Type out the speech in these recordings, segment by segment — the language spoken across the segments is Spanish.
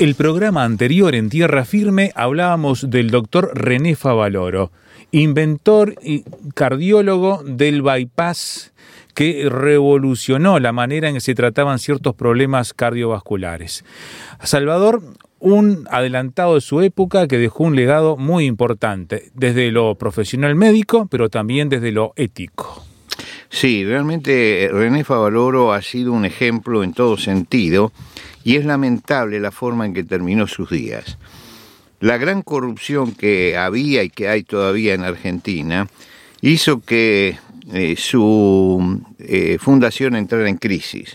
El programa anterior en Tierra Firme hablábamos del doctor René Favaloro, inventor y cardiólogo del bypass que revolucionó la manera en que se trataban ciertos problemas cardiovasculares. Salvador, un adelantado de su época que dejó un legado muy importante, desde lo profesional médico, pero también desde lo ético. Sí, realmente René Favaloro ha sido un ejemplo en todo sentido y es lamentable la forma en que terminó sus días. La gran corrupción que había y que hay todavía en Argentina hizo que eh, su eh, fundación entrara en crisis.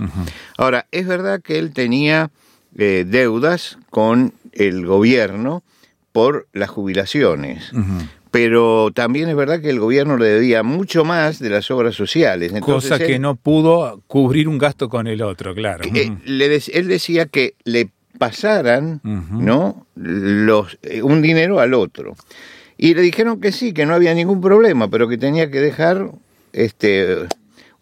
Ahora, es verdad que él tenía eh, deudas con el gobierno por las jubilaciones, pero también es verdad que el gobierno le debía mucho más de las obras sociales. Cosa que no pudo cubrir un gasto con el otro, claro. Eh, él decía que le pasaran ¿no? Los, eh, un dinero al otro. Y le dijeron que sí, que no había ningún problema, pero que tenía que dejar este,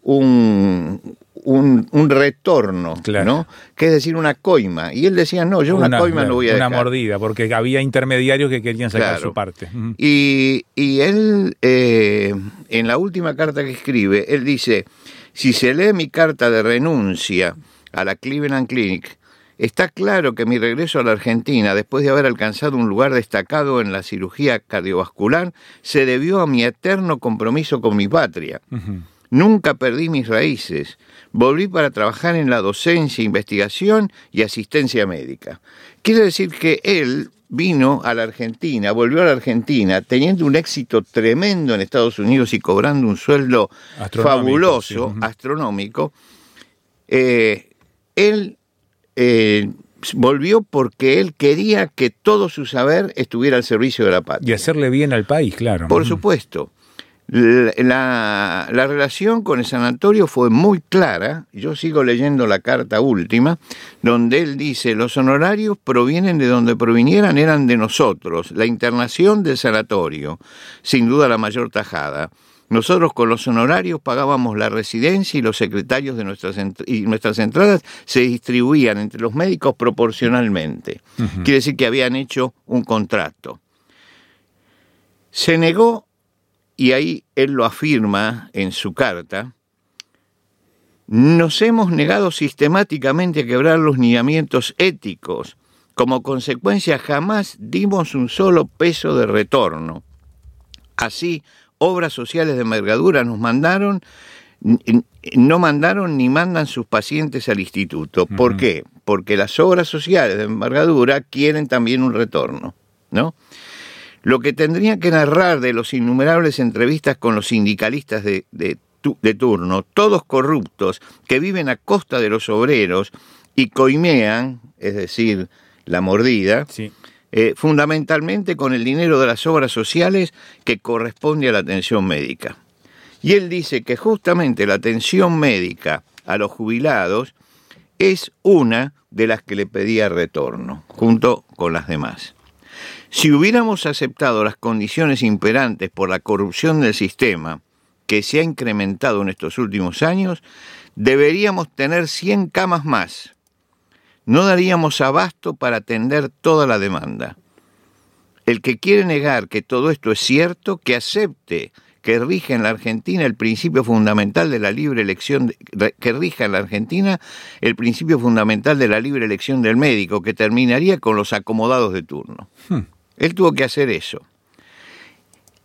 un, un, retorno, ¿no? Que es decir, una coima. Y él decía, no, yo una, coima no voy a dejar. Una mordida, porque había intermediarios que querían sacar su parte. Y, él, eh, en la última carta que escribe, él dice, si se lee mi carta de renuncia a la Cleveland Clinic, Está claro que mi regreso a la Argentina, después de haber alcanzado un lugar destacado en la cirugía cardiovascular, se debió a mi eterno compromiso con mi patria. Nunca perdí mis raíces. Volví para trabajar en la docencia, investigación y asistencia médica. Quiere decir que él vino a la Argentina, volvió a la Argentina, teniendo un éxito tremendo en Estados Unidos y cobrando un sueldo fabuloso, astronómico. Eh, él eh, volvió porque él quería que todo su saber estuviera al servicio de la patria. Y hacerle bien al país, claro. Por supuesto. La, relación con el sanatorio fue muy clara, yo sigo leyendo la carta última, donde él dice, los honorarios provienen de donde provinieran, eran de nosotros, la internación del sanatorio, sin duda la mayor tajada. Nosotros con los honorarios pagábamos la residencia y los secretarios de nuestras, y nuestras entradas se distribuían entre los médicos proporcionalmente. Quiere decir que habían hecho un contrato. Se negó y ahí él lo afirma en su carta, nos hemos negado sistemáticamente a quebrar los lineamientos éticos. Como consecuencia jamás dimos un solo peso de retorno. Así, obras sociales de envergadura nos mandaron, no mandaron ni mandan sus pacientes al instituto. ¿Por qué? Porque las obras sociales de envergadura quieren también un retorno, ¿no? Lo que tendría que narrar de los innumerables entrevistas con los sindicalistas de, turno, todos corruptos, que viven a costa de los obreros y coimean, es decir, la mordida, eh, fundamentalmente con el dinero de las obras sociales que corresponde a la atención médica. Y él dice que justamente la atención médica a los jubilados es una de las que le pedía retorno, junto con las demás. Si hubiéramos aceptado las condiciones imperantes por la corrupción del sistema que se ha incrementado en estos últimos años, deberíamos tener 100 camas más. No daríamos abasto para atender toda la demanda. El que quiere negar que todo esto es cierto, que acepte que rija en la Argentina el principio fundamental de la libre elección, que rija en la Argentina el principio fundamental de la libre elección del médico, que terminaría con los acomodados de turno. Hmm. Él tuvo que hacer eso.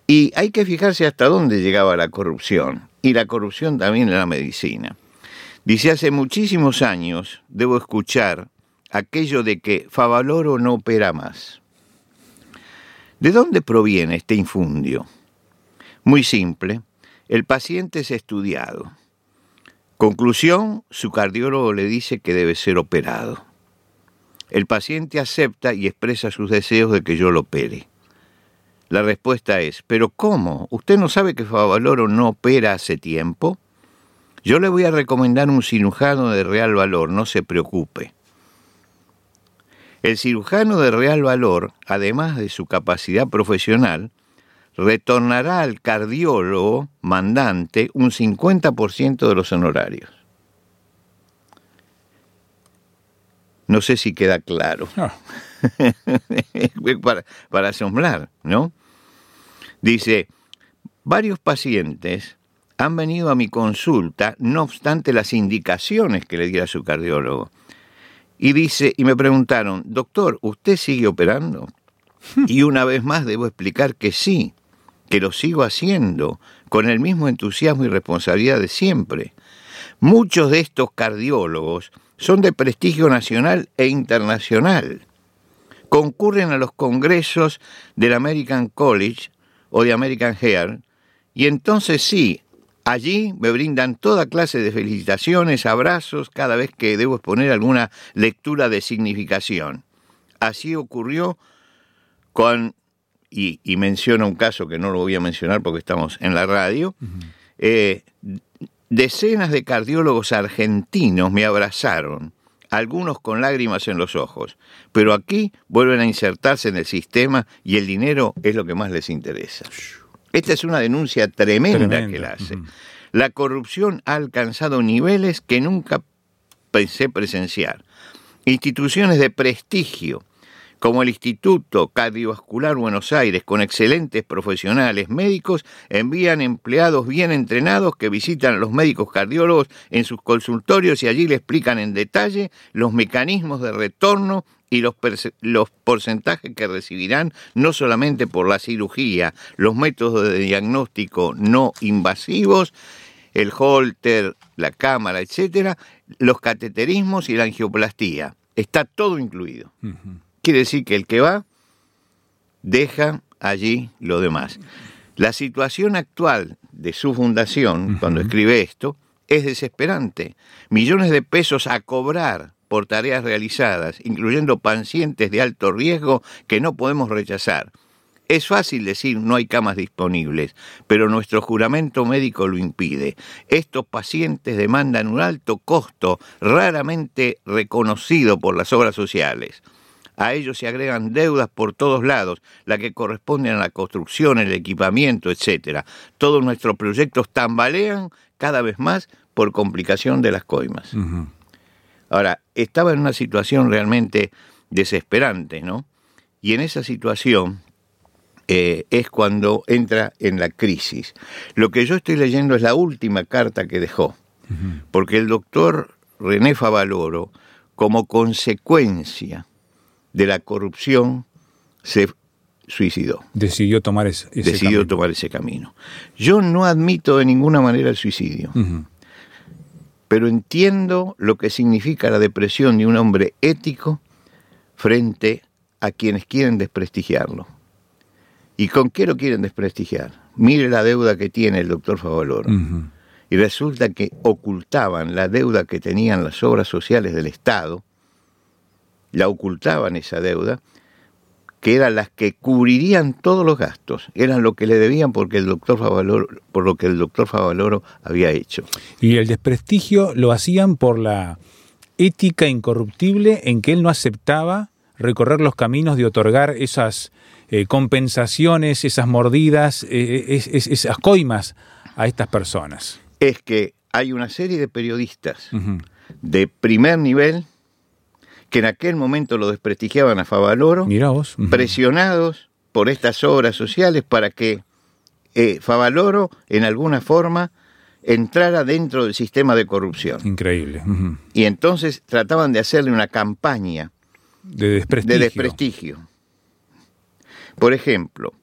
Y hay que fijarse hasta dónde llegaba la corrupción, y la corrupción también en la medicina. Dice, hace muchísimos años debo escuchar aquello de que Favaloro no opera más. ¿De dónde proviene este infundio? Muy simple, el paciente es estudiado. Conclusión, su cardiólogo le dice que debe ser operado. El paciente acepta y expresa sus deseos de que yo lo opere. La respuesta es, ¿pero cómo? ¿Usted no sabe que Favaloro no opera hace tiempo? Yo le voy a recomendar un cirujano de real valor, no se preocupe. El cirujano de real valor, además de su capacidad profesional, retornará al cardiólogo mandante un 50% de los honorarios. No sé si queda claro. Para, para asombrar, ¿no? Dice, varios pacientes han venido a mi consulta, no obstante las indicaciones que le diera su cardiólogo. Y dice, y me preguntaron, doctor, ¿usted sigue operando? Y una vez más debo explicar que sí, que lo sigo haciendo, con el mismo entusiasmo y responsabilidad de siempre. Muchos de estos cardiólogos son de prestigio nacional e internacional. Concurren a los congresos del American College o de American Heart y entonces sí, allí me brindan toda clase de felicitaciones, abrazos cada vez que debo exponer alguna lectura de significación. Así ocurrió con, y, y menciono un caso que no lo voy a mencionar porque estamos en la radio, eh, Decenas de cardiólogos argentinos me abrazaron, algunos con lágrimas en los ojos, pero aquí vuelven a insertarse en el sistema y el dinero es lo que más les interesa. Esta es una denuncia tremenda, Tremenda, que la hace. La corrupción ha alcanzado niveles que nunca pensé presenciar. Instituciones de prestigio, como el Instituto Cardiovascular Buenos Aires, con excelentes profesionales médicos, envían empleados bien entrenados que visitan a los médicos cardiólogos en sus consultorios y allí le explican en detalle los mecanismos de retorno y los, los porcentajes que recibirán no solamente por la cirugía, los métodos de diagnóstico no invasivos, el holter, la cámara, etcétera, los cateterismos y la angioplastía. Está todo incluido. Quiere decir que el que va deja allí lo demás. La situación actual de su fundación, cuando escribe esto, es desesperante. Millones de pesos a cobrar por tareas realizadas, incluyendo pacientes de alto riesgo que no podemos rechazar. Es fácil decir no hay camas disponibles, pero nuestro juramento médico lo impide. Estos pacientes demandan un alto costo, raramente reconocido por las obras sociales. A ellos se agregan deudas por todos lados, la que corresponden a la construcción, el equipamiento, etc. Todos nuestros proyectos tambalean cada vez más por complicación de las coimas. Ahora, estaba en una situación realmente desesperante, ¿no? Y en esa situación eh, es cuando entra en la crisis. Lo que yo estoy leyendo es la última carta que dejó, porque el doctor René Favaloro, como consecuencia de la corrupción, se suicidó, Decidió tomar ese, ese decidió camino. tomar ese camino. Yo no admito de ninguna manera el suicidio pero entiendo lo que significa la depresión de un hombre ético frente a quienes quieren desprestigiarlo. ¿Y con qué lo quieren desprestigiar? Mire la deuda que tiene el doctor Favaloro. Y resulta que ocultaban la deuda que tenían las obras sociales del Estado, la ocultaban esa deuda, que eran las que cubrirían todos los gastos, eran lo que le debían porque el doctor Favaloro, por lo que el doctor Favaloro había hecho. Y el desprestigio lo hacían por la ética incorruptible en que él no aceptaba recorrer los caminos de otorgar esas eh, compensaciones, esas mordidas, eh, es- es- esas coimas a estas personas. es que hay una serie de periodistas de primer nivel que en aquel momento lo desprestigiaban a Favaloro, Mirá vos. Presionados por estas obras sociales para que eh, Favaloro en alguna forma entrara dentro del sistema de corrupción. Increíble. Y entonces trataban de hacerle una campaña De desprestigio. de desprestigio. Por ejemplo,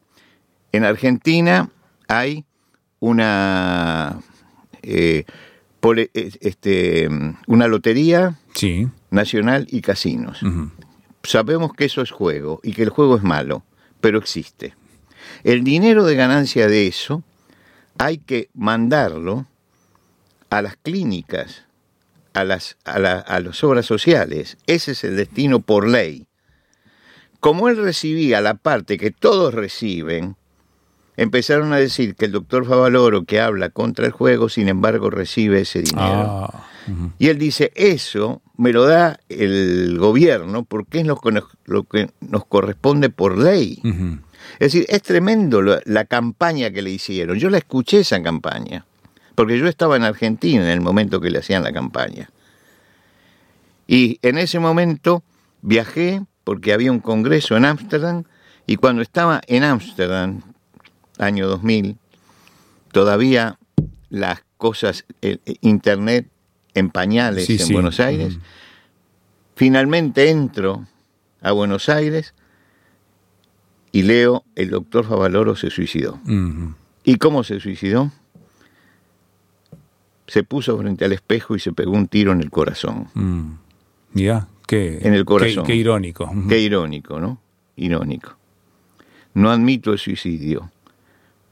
en Argentina hay una eh, pole- eh, este, una lotería Sí. Nacional y casinos. Sabemos que eso es juego y que el juego es malo, pero existe. El dinero de ganancia de eso hay que mandarlo a las clínicas, a las, a, la- a las obras sociales. Ese es el destino por ley. como él recibía la parte que todos reciben, empezaron a decir que el doctor Favaloro que habla contra el juego, sin embargo, recibe ese dinero. Ah, Y él dice, eso me lo da el gobierno porque es lo que nos, lo que nos corresponde por ley. Es decir, es tremendo la campaña que le hicieron. Yo la escuché esa campaña, porque yo estaba en Argentina en el momento que le hacían la campaña. Y en ese momento viajé porque había un congreso en Ámsterdam y cuando estaba en Ámsterdam, año 2000, todavía las cosas, el Internet en pañales Sí, en sí. Buenos Aires, Ujú. finalmente entro a Buenos Aires y leo el doctor Favaloro se suicidó. ¿Y cómo se suicidó? Se puso frente al espejo y se pegó un tiro en el corazón. Mm. Ya, qué, En el corazón. Qué, qué irónico. Qué irónico, ¿no? Irónico. No admito el suicidio,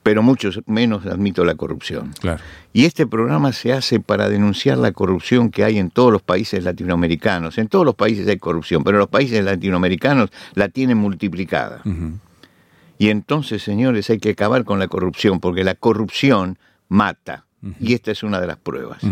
pero mucho menos admito la corrupción. Claro. Y este programa se hace para denunciar la corrupción que hay en todos los países latinoamericanos. En todos los países hay corrupción, pero los países latinoamericanos la tienen multiplicada. Y entonces, señores, hay que acabar con la corrupción, porque la corrupción mata. Y esta es una de las pruebas.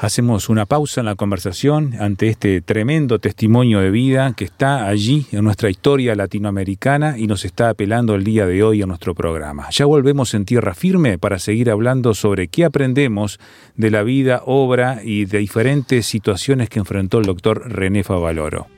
Hacemos una pausa en la conversación ante este tremendo testimonio de vida que está allí en nuestra historia latinoamericana y nos está apelando el día de hoy a nuestro programa. Ya volvemos en tierra firme para seguir hablando sobre qué aprendemos de la vida, obra y de diferentes situaciones que enfrentó el doctor René Favaloro.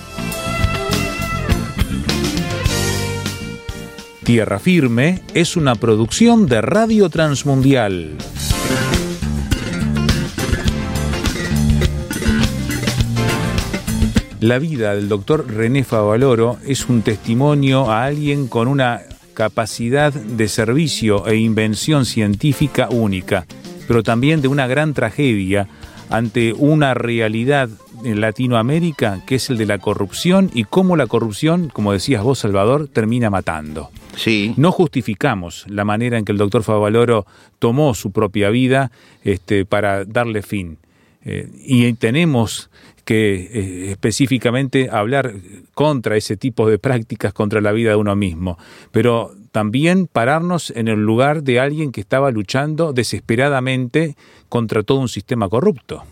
Tierra Firme es una producción de Radio Transmundial. La vida del doctor René Favaloro es un testimonio a alguien con una capacidad de servicio e invención científica única, pero también de una gran tragedia ante una realidad en Latinoamérica que es el de la corrupción y cómo la corrupción, como decías vos, Salvador, termina matando. Sí, No justificamos la manera en que el doctor Favaloro tomó su propia vida este, para darle fin. Eh, y tenemos que eh, específicamente hablar contra ese tipo de prácticas, contra la vida de uno mismo, pero también pararnos en el lugar de alguien que estaba luchando desesperadamente contra todo un sistema corrupto.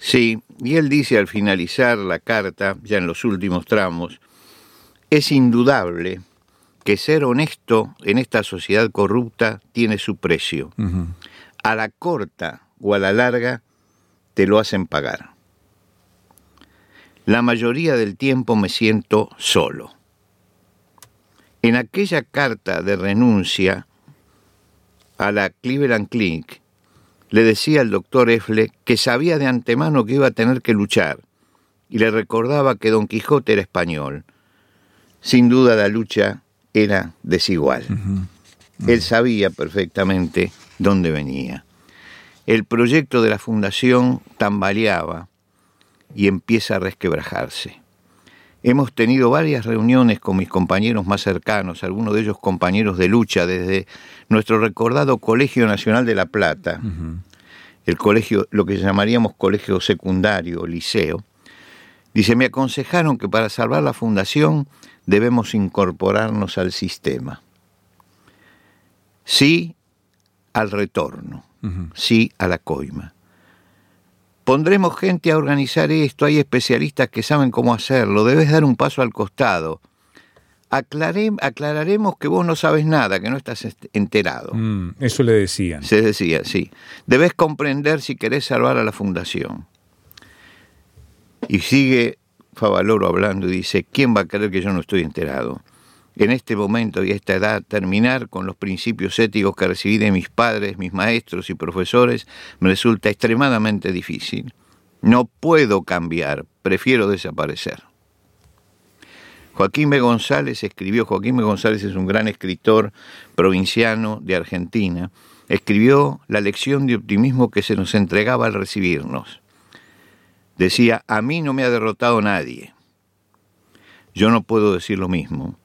Sí. Y él dice al finalizar la carta, ya en los últimos tramos, es indudable que ser honesto en esta sociedad corrupta tiene su precio. A la corta o a la larga te lo hacen pagar. La mayoría del tiempo me siento solo. En aquella carta de renuncia a la Cleveland Clinic, le decía al doctor Effle que sabía de antemano que iba a tener que luchar y le recordaba que Don Quijote era español. Sin duda la lucha era desigual. Él sabía perfectamente dónde venía. El proyecto de la fundación tambaleaba y empieza a resquebrajarse. Hemos tenido varias reuniones con mis compañeros más cercanos, algunos de ellos compañeros de lucha desde nuestro recordado Colegio Nacional de La Plata, el colegio, lo que llamaríamos colegio secundario, liceo. Dice, me aconsejaron que para salvar la fundación debemos incorporarnos al sistema. Sí al retorno, sí a la coima. Pondremos gente a organizar esto, hay especialistas que saben cómo hacerlo, debes dar un paso al costado. Aclaré- aclararemos que vos no sabes nada, que no estás est- enterado. Mm, eso le decían. Se decía, sí. Debes comprender si querés salvar a la fundación. Y sigue Favaloro hablando y dice, ¿quién va a creer que yo no estoy enterado? En este momento y a esta edad terminar con los principios éticos que recibí de mis padres, mis maestros y profesores me resulta extremadamente difícil. No puedo cambiar, prefiero desaparecer. Joaquín B. González escribió, Joaquín B. González es un gran escritor provinciano de Argentina, escribió la lección de optimismo que se nos entregaba al recibirnos. Decía, a mí no me ha derrotado nadie. Yo no puedo decir lo mismo.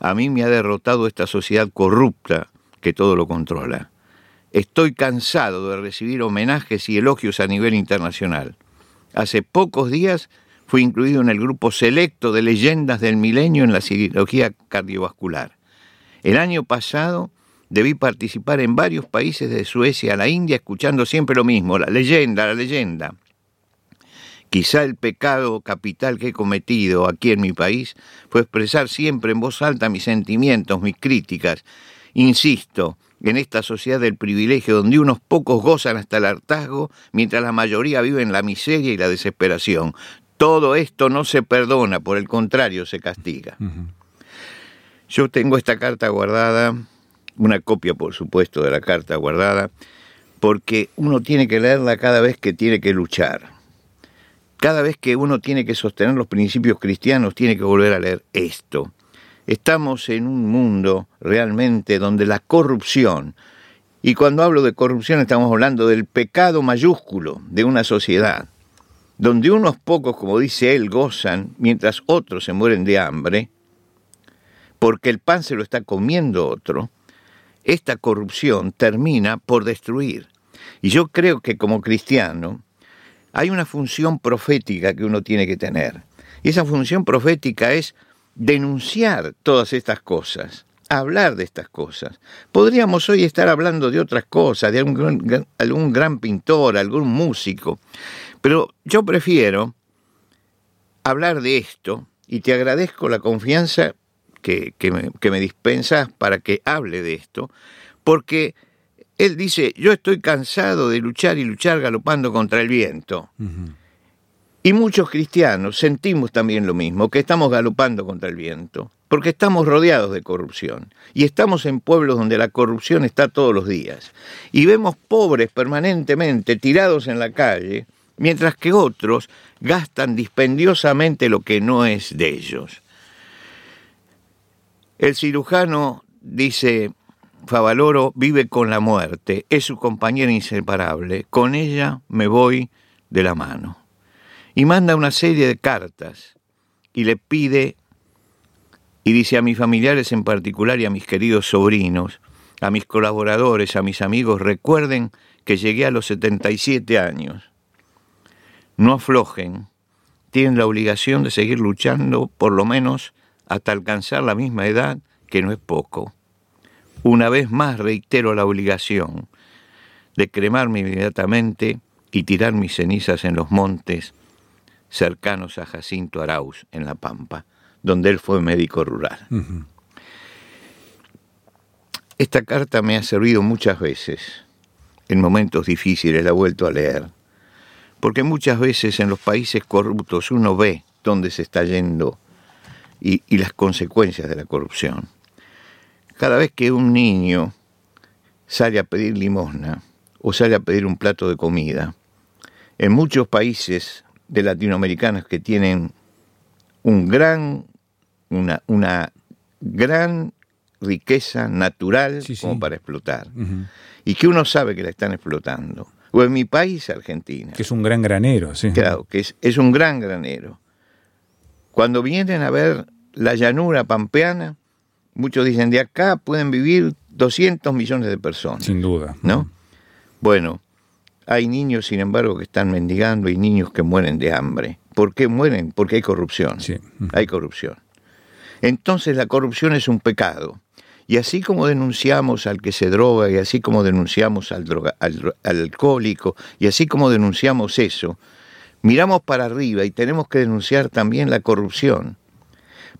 A mí me ha derrotado esta sociedad corrupta que todo lo controla. Estoy cansado de recibir homenajes y elogios a nivel internacional. Hace pocos días fui incluido en el grupo selecto de leyendas del milenio en la cirugía cardiovascular. El año pasado debí participar en varios países de Suecia a la India escuchando siempre lo mismo, la leyenda, la leyenda. Quizá el pecado capital que he cometido aquí en mi país fue expresar siempre en voz alta mis sentimientos, mis críticas. Insisto, en esta sociedad del privilegio donde unos pocos gozan hasta el hartazgo, mientras la mayoría vive en la miseria y la desesperación. Todo esto no se perdona, por el contrario, se castiga. Yo tengo esta carta guardada, una copia por supuesto de la carta guardada, porque uno tiene que leerla cada vez que tiene que luchar cada vez que uno tiene que sostener los principios cristianos, tiene que volver a leer esto. Estamos en un mundo realmente donde la corrupción, y cuando hablo de corrupción estamos hablando del pecado mayúsculo de una sociedad, donde unos pocos, como dice él, gozan mientras otros se mueren de hambre, porque el pan se lo está comiendo otro, esta corrupción termina por destruir. Y yo creo que como cristiano, hay una función profética que uno tiene que tener. Y esa función profética es denunciar todas estas cosas, hablar de estas cosas. Podríamos hoy estar hablando de otras cosas, de algún, gran pintor, algún músico, pero yo prefiero hablar de esto y te agradezco la confianza que, me, que me dispensas para que hable de esto, porque él dice, yo estoy cansado de luchar y luchar galopando contra el viento. Y muchos cristianos sentimos también lo mismo, que estamos galopando contra el viento, porque estamos rodeados de corrupción. Y estamos en pueblos donde la corrupción está todos los días. Y vemos pobres permanentemente tirados en la calle, mientras que otros gastan dispendiosamente lo que no es de ellos. El cirujano dice, Favaloro vive con la muerte, es su compañera inseparable, con ella me voy de la mano. Y manda una serie de cartas y le pide, y dice a mis familiares en particular y a mis queridos sobrinos, a mis colaboradores, a mis amigos, recuerden que llegué a los 77 años. No aflojen, tienen la obligación de seguir luchando por lo menos hasta alcanzar la misma edad, que no es poco. Una vez más reitero la obligación de cremarme inmediatamente y tirar mis cenizas en los montes cercanos a Jacinto Arauz, en La Pampa, donde él fue médico rural. Esta carta me ha servido muchas veces, en momentos difíciles la he vuelto a leer, porque muchas veces en los países corruptos uno ve dónde se está yendo y, y las consecuencias de la corrupción. Cada vez que un niño sale a pedir limosna o sale a pedir un plato de comida, en muchos países de latinoamericanos que tienen un gran, una, una gran riqueza natural como para explotar, y que uno sabe que la están explotando. O en mi país, Argentina. Que es un gran granero, sí. Claro, que es, es un gran granero. Cuando vienen a ver la llanura pampeana, Muchos dicen, de acá pueden vivir 200 millones de personas. Sin duda. ¿No? Bueno, hay niños, sin embargo, que están mendigando y niños que mueren de hambre. ¿Por qué mueren? Porque hay corrupción. Sí. Hay corrupción. Entonces la corrupción es un pecado. Y así como denunciamos al que se droga, y así como denunciamos al, al alcohólico, y así como denunciamos eso, miramos para arriba y tenemos que denunciar también la corrupción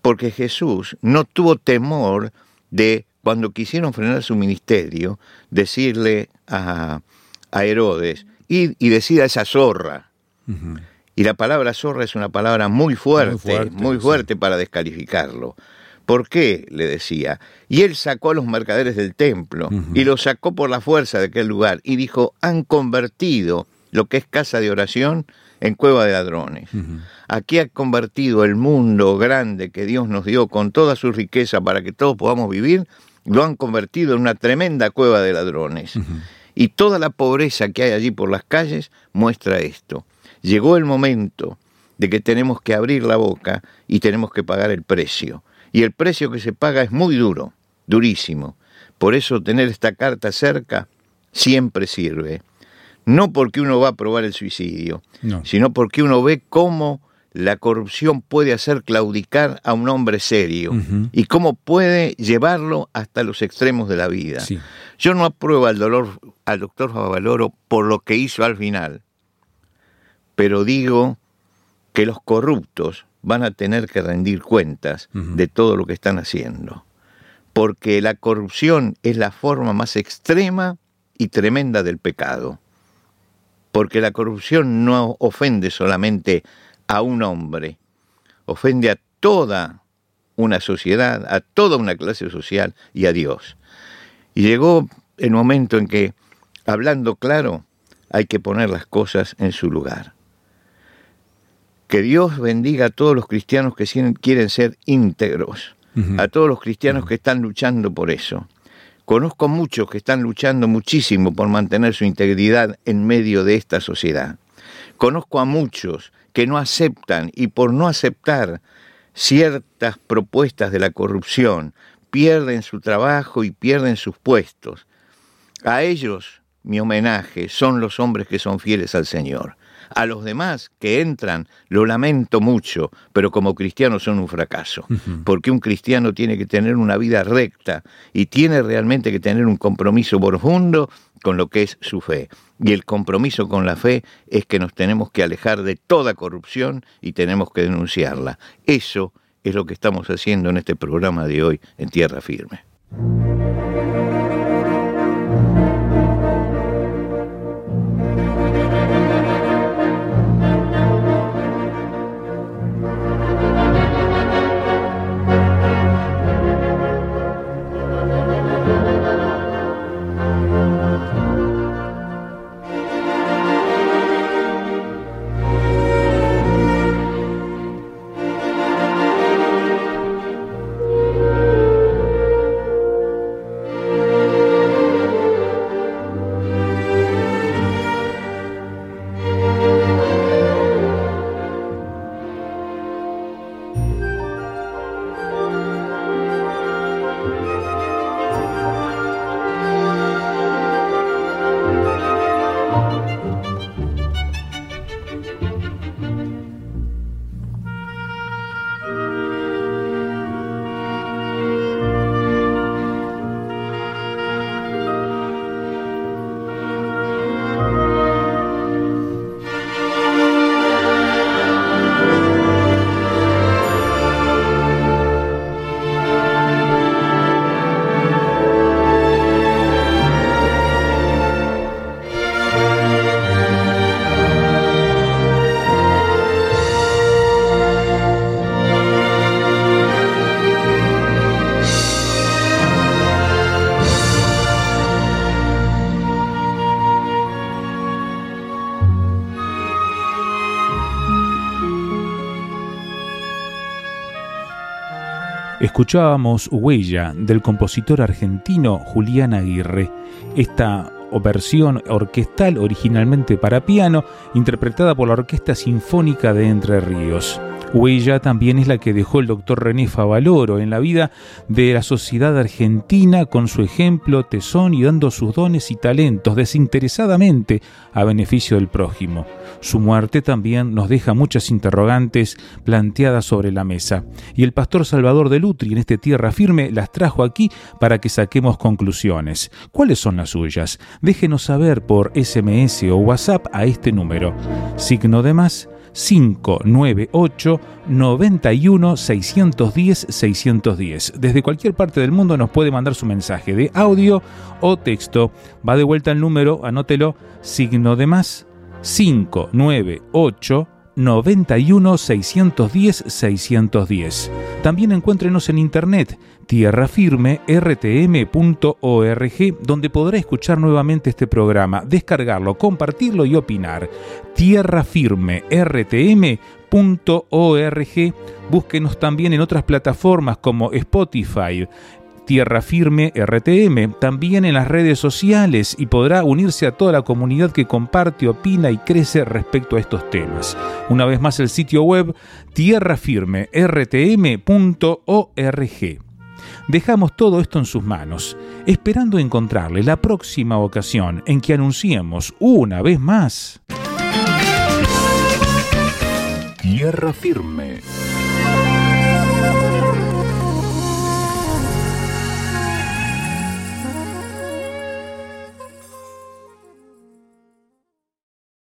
porque Jesús no tuvo temor de, cuando quisieron frenar su ministerio, decirle a, Herodes, y, y decir a esa zorra. Y la palabra zorra es una palabra muy fuerte, muy fuerte, para descalificarlo. ¿Por qué? le decía. Y él sacó a los mercaderes del templo y los sacó por la fuerza de aquel lugar y dijo, han convertido lo que es casa de oración en cueva de ladrones. Aquí ha convertido el mundo grande que Dios nos dio con toda su riqueza para que todos podamos vivir, lo han convertido en una tremenda cueva de ladrones. Y toda la pobreza que hay allí por las calles muestra esto. Llegó el momento de que tenemos que abrir la boca y tenemos que pagar el precio. Y el precio que se paga es muy duro, durísimo. Por eso tener esta carta cerca siempre sirve. No porque uno va a probar el suicidio, sino porque uno ve cómo la corrupción puede hacer claudicar a un hombre serio y cómo puede llevarlo hasta los extremos de la vida. Yo no apruebo al, dolor, al doctor Favaloro por lo que hizo al final, pero digo que los corruptos van a tener que rendir cuentas de todo lo que están haciendo, porque la corrupción es la forma más extrema y tremenda del pecado, porque la corrupción no ofende solamente a un hombre, ofende a toda una sociedad, a toda una clase social y a Dios. Y llegó el momento en que, hablando claro, hay que poner las cosas en su lugar. Que Dios bendiga a todos los cristianos que quieren ser íntegros, a todos los cristianos que están luchando por eso. Conozco muchos que están luchando muchísimo por mantener su integridad en medio de esta sociedad. Conozco a muchos que no aceptan y por no aceptar ciertas propuestas de la corrupción, pierden su trabajo y pierden sus puestos. A ellos mi homenaje son los hombres que son fieles al Señor. A los demás que entran, lo lamento mucho, pero como cristianos son un fracaso, porque un cristiano tiene que tener una vida recta y tiene realmente que tener un compromiso profundo con lo que es su fe. Y el compromiso con la fe es que nos tenemos que alejar de toda corrupción y tenemos que denunciarla. Eso es lo que estamos haciendo en este programa de hoy en Tierra Firme. Escuchábamos Huella del compositor argentino Julián Aguirre. Esta versión orquestal originalmente para piano, interpretada por la Orquesta Sinfónica de Entre Ríos. Huella también es la que dejó el doctor René Favaloro en la vida de la sociedad argentina con su ejemplo, tesón y dando sus dones y talentos desinteresadamente a beneficio del prójimo. Su muerte también nos deja muchas interrogantes planteadas sobre la mesa. Y el pastor Salvador de Lutri en este Tierra Firme las trajo aquí para que saquemos conclusiones. ¿Cuáles son las suyas? Déjenos saber por SMS o WhatsApp a este número. Signo de más 598 91 610 610. Desde cualquier parte del mundo nos puede mandar su mensaje de audio o texto. Va de vuelta el número, anótelo, signo de más 598 91 610 610. También encuéntrenos en internet tierrafirme.rtm.org, donde podrá escuchar nuevamente este programa, descargarlo, compartirlo y opinar. tierrafirme.rtm.org. Búsquenos también en otras plataformas como Spotify, Tierra Firme RTM, también en las redes sociales y podrá unirse a toda la comunidad que comparte, opina y crece respecto a estos temas. Una vez más el sitio web tierrafirmertm.org. Dejamos todo esto en sus manos, esperando encontrarle la próxima ocasión en que anunciemos una vez más. Tierra Firme